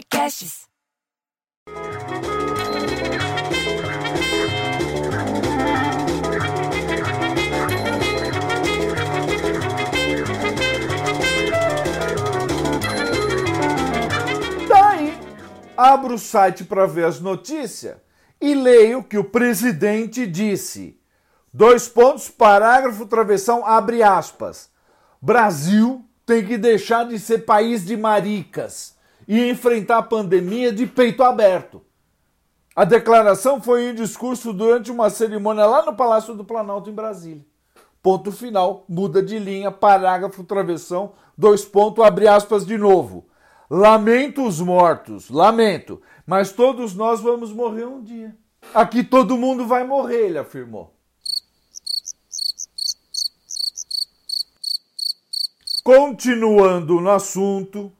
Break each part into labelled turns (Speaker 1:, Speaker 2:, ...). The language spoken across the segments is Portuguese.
Speaker 1: Podcasts.
Speaker 2: Daí, abro o site para ver as notícias e leio que o presidente disse: dois pontos, parágrafo, travessão, abre aspas. Brasil tem que deixar de ser país de maricas e enfrentar a pandemia de peito aberto. A declaração foi em discurso durante uma cerimônia lá no Palácio do Planalto, em Brasília. Ponto final, muda de linha, parágrafo, travessão, dois pontos, abre aspas de novo. Lamento os mortos, lamento, mas todos nós vamos morrer um dia. Aqui todo mundo vai morrer, ele afirmou. Continuando no assunto,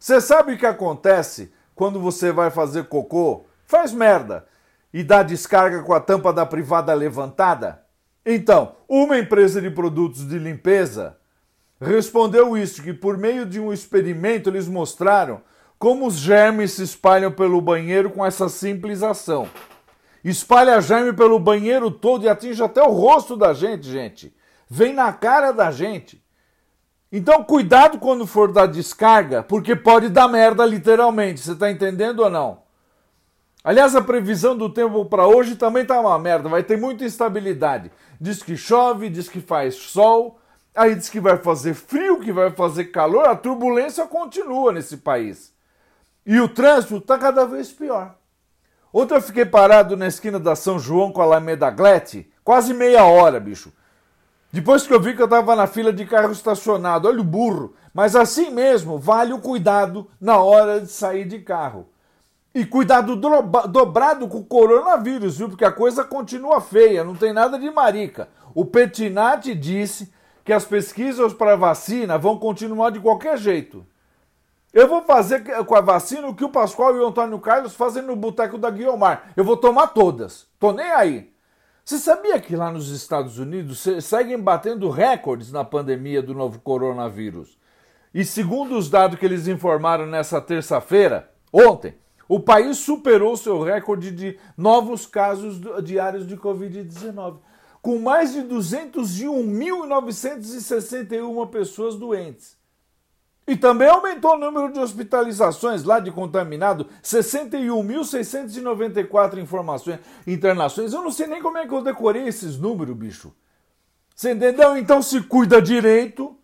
Speaker 2: você sabe o que acontece quando você vai fazer cocô? Faz merda e dá descarga com a tampa da privada levantada? Então, uma empresa de produtos de limpeza respondeu isso, que por meio de um experimento eles mostraram como os germes se espalham pelo banheiro com essa simples ação. Espalha germe pelo banheiro todo e atinge até o rosto da gente, gente. Vem na cara da gente. Então, cuidado quando for dar descarga, porque pode dar merda literalmente. Você tá entendendo ou não? Aliás, a previsão do tempo para hoje também tá uma merda. Vai ter muita instabilidade. Diz que chove, diz que faz sol, aí diz que vai fazer frio, que vai fazer calor. A turbulência continua nesse país. E o trânsito tá cada vez pior. Ontem eu fiquei parado na esquina da São João com a Alameda Glete, quase meia hora, bicho. Depois que eu vi que eu estava na fila de carro estacionado, olha o burro. Mas assim mesmo, vale o cuidado na hora de sair de carro. E cuidado dobrado com o coronavírus, viu? Porque a coisa continua feia, não tem nada de marica. O Petinati disse que as pesquisas para vacina vão continuar de qualquer jeito. Eu vou fazer com a vacina o que o Pascoal e o Antônio Carlos fazem no boteco da Guiomar. Eu vou tomar todas. Tô nem aí. Você sabia que lá nos Estados Unidos seguem batendo recordes na pandemia do novo coronavírus? E segundo os dados que eles informaram nessa terça-feira, ontem, o país superou seu recorde de novos casos diários de Covid-19, com mais de 201.961 pessoas doentes. E também aumentou o número de hospitalizações lá de contaminado, 61.694 informações, internações. Eu não sei nem como é que eu decorei esses números, bicho. Você entendeu? Então se cuida direito,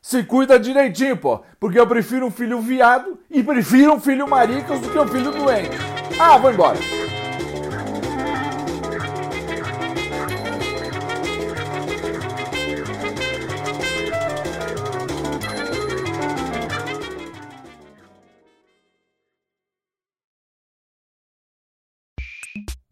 Speaker 2: se cuida direitinho, pô. Porque eu prefiro um filho viado e prefiro um filho maricas do que um filho doente. Ah, vou embora.